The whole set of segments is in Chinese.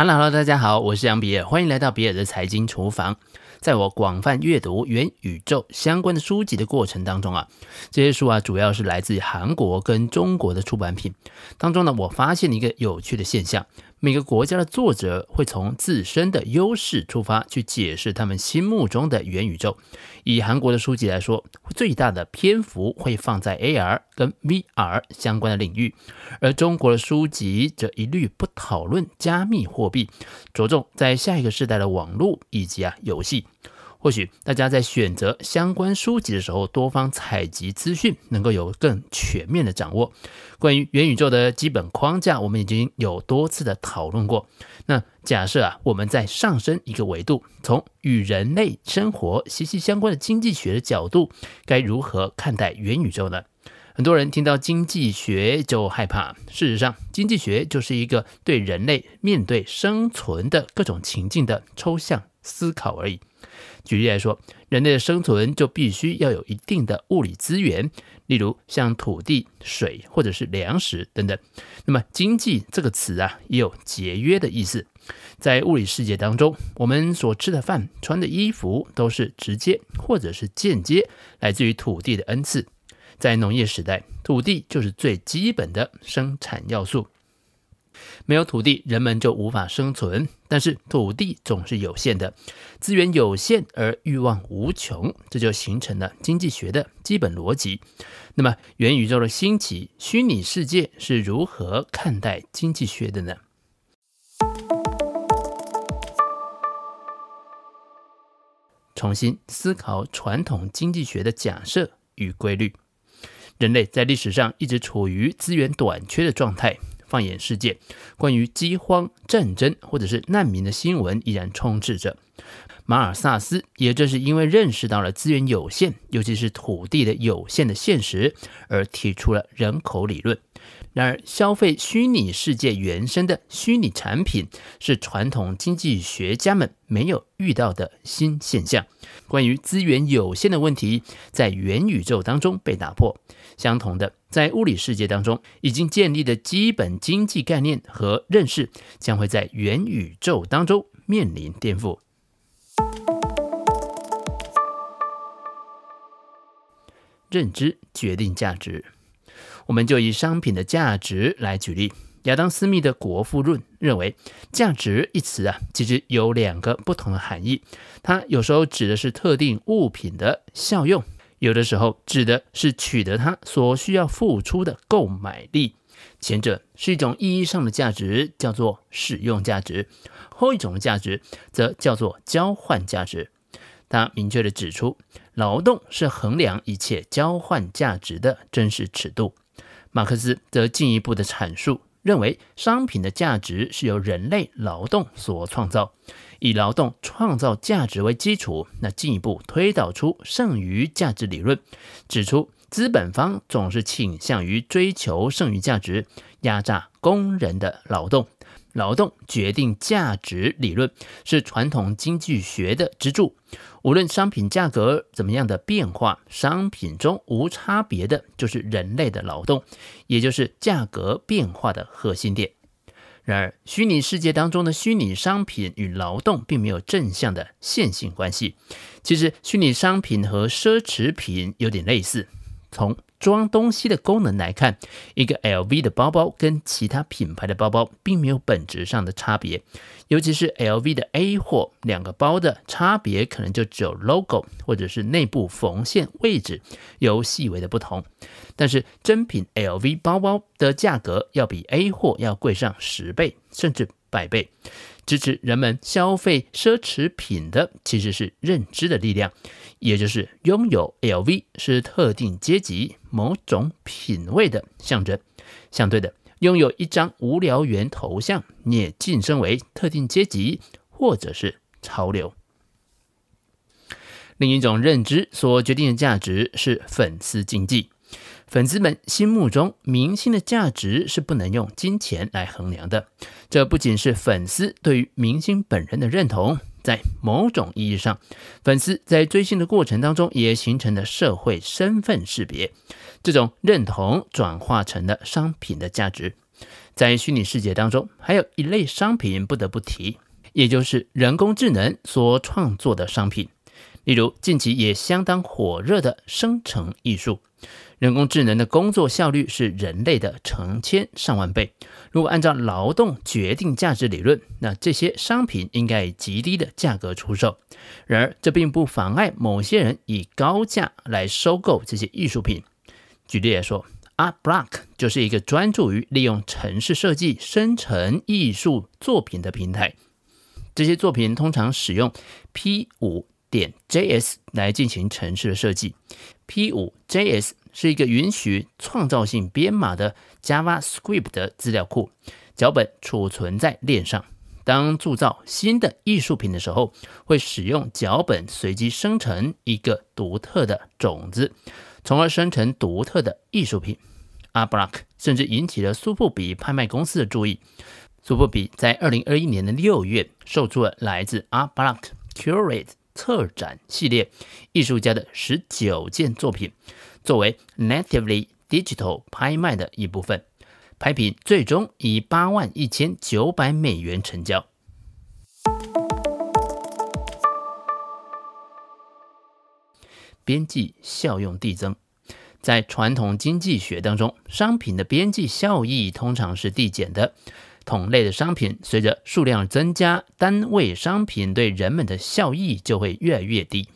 Hello，Hello，大家好，我是杨比尔，欢迎来到比尔的财经厨房。在我广泛阅读元宇宙相关的书籍的过程当中啊，这些书啊主要是来自韩国跟中国的出版品当中呢，我发现了一个有趣的现象。每个国家的作者会从自身的优势出发去解释他们心目中的元宇宙。以韩国的书籍来说，最大的篇幅会放在 AR 跟 VR 相关的领域，而中国的书籍则一律不讨论加密货币，着重在下一个时代的网络以及啊游戏。或许大家在选择相关书籍的时候，多方采集资讯，能够有更全面的掌握。关于元宇宙的基本框架，我们已经有多次的讨论过。那假设啊，我们再上升一个维度，从与人类生活息息相关的经济学的角度，该如何看待元宇宙呢？很多人听到经济学就害怕。事实上，经济学就是一个对人类面对生存的各种情境的抽象思考而已。举例来说，人类的生存就必须要有一定的物理资源，例如像土地、水或者是粮食等等。那么“经济”这个词啊，也有节约的意思。在物理世界当中，我们所吃的饭、穿的衣服，都是直接或者是间接来自于土地的恩赐。在农业时代，土地就是最基本的生产要素。没有土地，人们就无法生存。但是土地总是有限的，资源有限而欲望无穷，这就形成了经济学的基本逻辑。那么，元宇宙的兴起，虚拟世界是如何看待经济学的呢？重新思考传统经济学的假设与规律。人类在历史上一直处于资源短缺的状态。放眼世界，关于饥荒、战争或者是难民的新闻依然充斥着。马尔萨斯也正是因为认识到了资源有限，尤其是土地的有限的现实，而提出了人口理论。然而，消费虚拟世界原生的虚拟产品是传统经济学家们没有遇到的新现象。关于资源有限的问题，在元宇宙当中被打破。相同的，在物理世界当中已经建立的基本经济概念和认识，将会在元宇宙当中面临颠覆。认知决定价值。我们就以商品的价值来举例。亚当·斯密的《国富论》认为，价值一词啊，其实有两个不同的含义。它有时候指的是特定物品的效用，有的时候指的是取得它所需要付出的购买力。前者是一种意义上的价值，叫做使用价值；后一种的价值则叫做交换价值。他明确地指出，劳动是衡量一切交换价值的真实尺度。马克思则进一步的阐述，认为商品的价值是由人类劳动所创造，以劳动创造价值为基础，那进一步推导出剩余价值理论，指出资本方总是倾向于追求剩余价值，压榨工人的劳动。劳动决定价值理论是传统经济学的支柱。无论商品价格怎么样的变化，商品中无差别的就是人类的劳动，也就是价格变化的核心点。然而，虚拟世界当中的虚拟商品与劳动并没有正向的线性关系。其实，虚拟商品和奢侈品有点类似。从装东西的功能来看，一个 LV 的包包跟其他品牌的包包并没有本质上的差别，尤其是 LV 的 A 货，两个包的差别可能就只有 logo 或者是内部缝线位置有细微的不同。但是真品 LV 包包的价格要比 A 货要贵上十倍甚至百倍。支持人们消费奢侈品的其实是认知的力量，也就是拥有 LV 是特定阶级某种品味的象征。相对的，拥有一张无聊猿头像，你也晋升为特定阶级或者是潮流。另一种认知所决定的价值是粉丝经济。粉丝们心目中明星的价值是不能用金钱来衡量的。这不仅是粉丝对于明星本人的认同，在某种意义上，粉丝在追星的过程当中也形成了社会身份识别。这种认同转化成了商品的价值。在虚拟世界当中，还有一类商品不得不提，也就是人工智能所创作的商品。例如，近期也相当火热的生成艺术。人工智能的工作效率是人类的成千上万倍。如果按照劳动决定价值理论，那这些商品应该以极低的价格出售。然而，这并不妨碍某些人以高价来收购这些艺术品。举例来说，Artblock 就是一个专注于利用城市设计生成艺术作品的平台。这些作品通常使用 P5 点 JS 来进行城市的设计。P5 JS 是一个允许创造性编码的 JavaScript 的资料库，脚本储存在链上。当铸造新的艺术品的时候，会使用脚本随机生成一个独特的种子，从而生成独特的艺术品。Art-Blocks 甚至引起了苏富比拍卖公司的注意。苏富比在二零二一年的六月售出了来自 Art-Blocks Curate 策展系列艺术家的十九件作品。作为 Natively Digital 拍卖的一部分，拍品最终以八万一千九百美元成交。边际效用递增，在传统经济学当中，商品的边际效益通常是递减的。同类的商品随着数量增加，单位商品对人们的效益就会越来越低。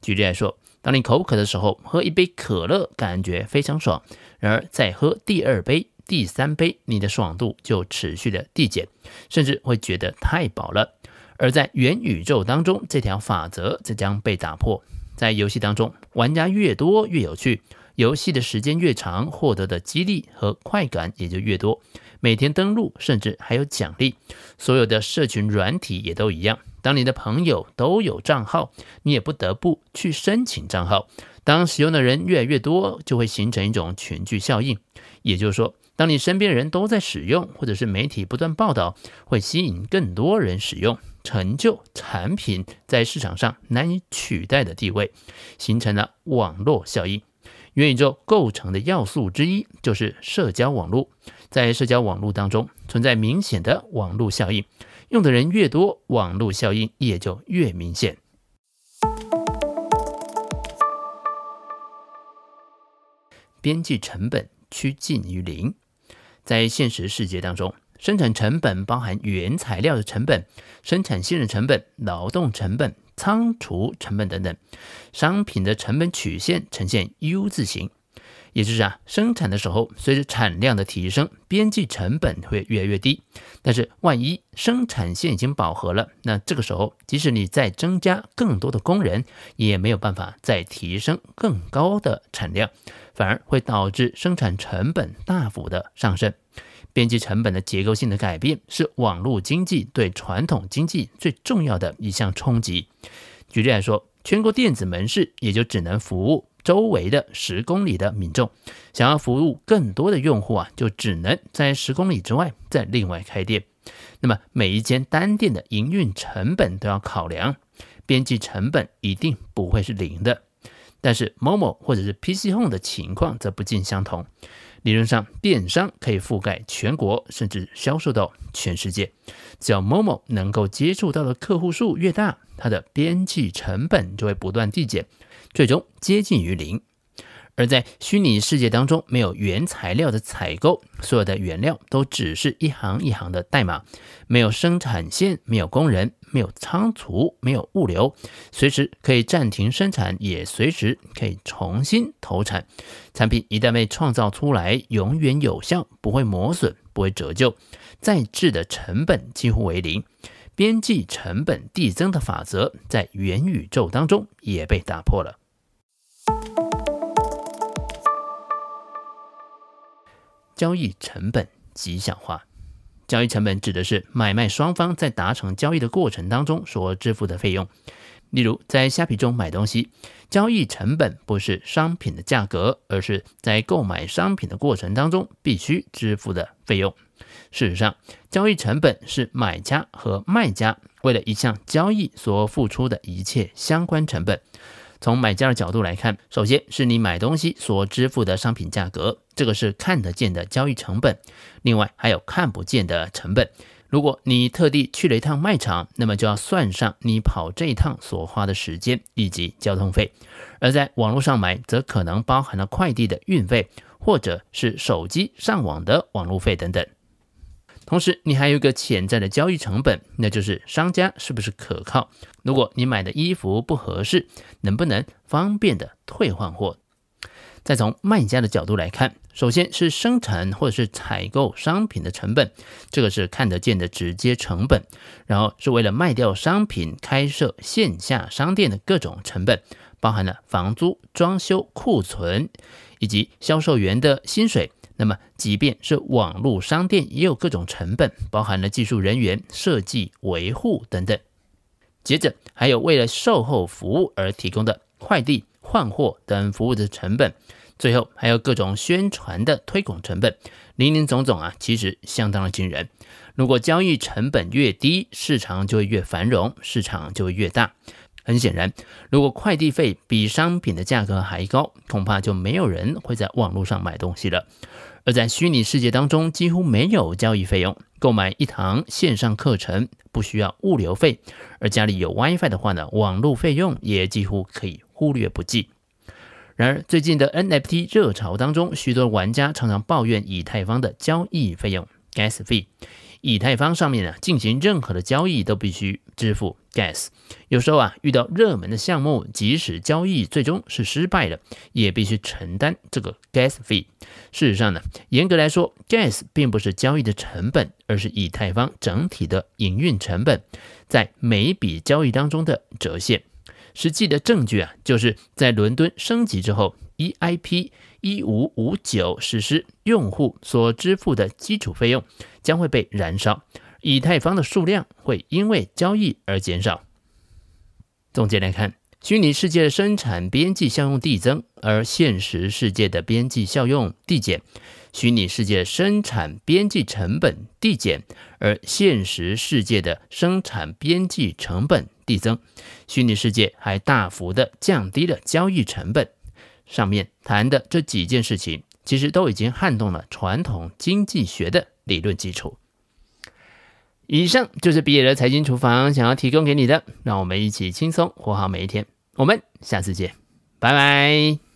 举例来说，当你口渴的时候，喝一杯可乐感觉非常爽，然而再喝第二杯、第三杯，你的爽度就持续的递减，甚至会觉得太饱了。而在元宇宙当中，这条法则则将被打破。在游戏当中，玩家越多越有趣，游戏的时间越长，获得的激励和快感也就越多。每天登录，甚至还有奖励。所有的社群软体也都一样。当你的朋友都有账号，你也不得不去申请账号。当使用的人越来越多，就会形成一种群聚效应。也就是说，当你身边人都在使用，或者是媒体不断报道，会吸引更多人使用，成就产品在市场上难以取代的地位，形成了网络效应。元宇宙构成的要素之一就是社交网络，在社交网络当中存在明显的网络效应。用的人越多，网络效应也就越明显。边际成本趋近于零。在现实世界当中，生产成本包含原材料的成本、生产线的成本、劳动成本、仓储成本等等。商品的成本曲线呈现 U 字形。也就是啊，生产的时候，随着产量的提升，边际成本会越来越低。但是，万一生产线已经饱和了，那这个时候，即使你再增加更多的工人，也没有办法再提升更高的产量，反而会导致生产成本大幅的上升。边际成本的结构性的改变，是网络经济对传统经济最重要的一项冲击。举例来说，全国电子门市也就只能服务。周围的十公里的民众想要服务更多的用户啊，就只能在十公里之外再另外开店。那么每一间单店的营运成本都要考量，边际成本一定不会是零的。但是 Momo 或者是 PC Home 的情况则不尽相同。理论上，电商可以覆盖全国，甚至销售到全世界。只要某某能够接触到的客户数越大，它的边际成本就会不断递减。最终接近于零，而在虚拟世界当中，没有原材料的采购，所有的原料都只是一行一行的代码，没有生产线，没有工人，没有仓储，没有物流，随时可以暂停生产，也随时可以重新投产。产品一旦被创造出来，永远有效，不会磨损，不会折旧，再制的成本几乎为零。边际成本递增的法则在元宇宙当中也被打破了。交易成本极小化。交易成本指的是买卖双方在达成交易的过程当中所支付的费用。例如，在虾皮中买东西，交易成本不是商品的价格，而是在购买商品的过程当中必须支付的费用。事实上，交易成本是买家和卖家为了一项交易所付出的一切相关成本。从买家的角度来看，首先是你买东西所支付的商品价格，这个是看得见的交易成本。另外还有看不见的成本。如果你特地去了一趟卖场，那么就要算上你跑这一趟所花的时间以及交通费；而在网络上买，则可能包含了快递的运费，或者是手机上网的网络费等等。同时，你还有一个潜在的交易成本，那就是商家是不是可靠？如果你买的衣服不合适，能不能方便的退换货？再从卖家的角度来看，首先是生产或者是采购商品的成本，这个是看得见的直接成本；然后是为了卖掉商品开设线下商店的各种成本，包含了房租、装修、库存以及销售员的薪水。那么，即便是网络商店，也有各种成本，包含了技术人员、设计、维护等等。接着，还有为了售后服务而提供的快递、换货等服务的成本。最后还有各种宣传的推广成本，林林总总啊，其实相当的惊人。如果交易成本越低，市场就会越繁荣，市场就会越大。很显然，如果快递费比商品的价格还高，恐怕就没有人会在网络上买东西了。而在虚拟世界当中，几乎没有交易费用，购买一堂线上课程不需要物流费，而家里有 WiFi 的话呢，网络费用也几乎可以忽略不计。然而，最近的 NFT 热潮当中，许多玩家常常抱怨以太坊的交易费用 （Gas fee）。以太坊上面呢，进行任何的交易都必须支付 Gas。有时候啊，遇到热门的项目，即使交易最终是失败了，也必须承担这个 Gas fee。事实上呢，严格来说，Gas 并不是交易的成本，而是以太坊整体的营运成本，在每一笔交易当中的折现。实际的证据啊，就是在伦敦升级之后，EIP 一五五九实施，用户所支付的基础费用将会被燃烧，以太坊的数量会因为交易而减少。总结来看，虚拟世界的生产边际效用递增，而现实世界的边际效用递减；虚拟世界生产边际成本递减，而现实世界的生产边际成本递增。虚拟世界还大幅的降低了交易成本。上面谈的这几件事情，其实都已经撼动了传统经济学的理论基础。以上就是毕业的财经厨房想要提供给你的，让我们一起轻松活好每一天。我们下次见，拜拜。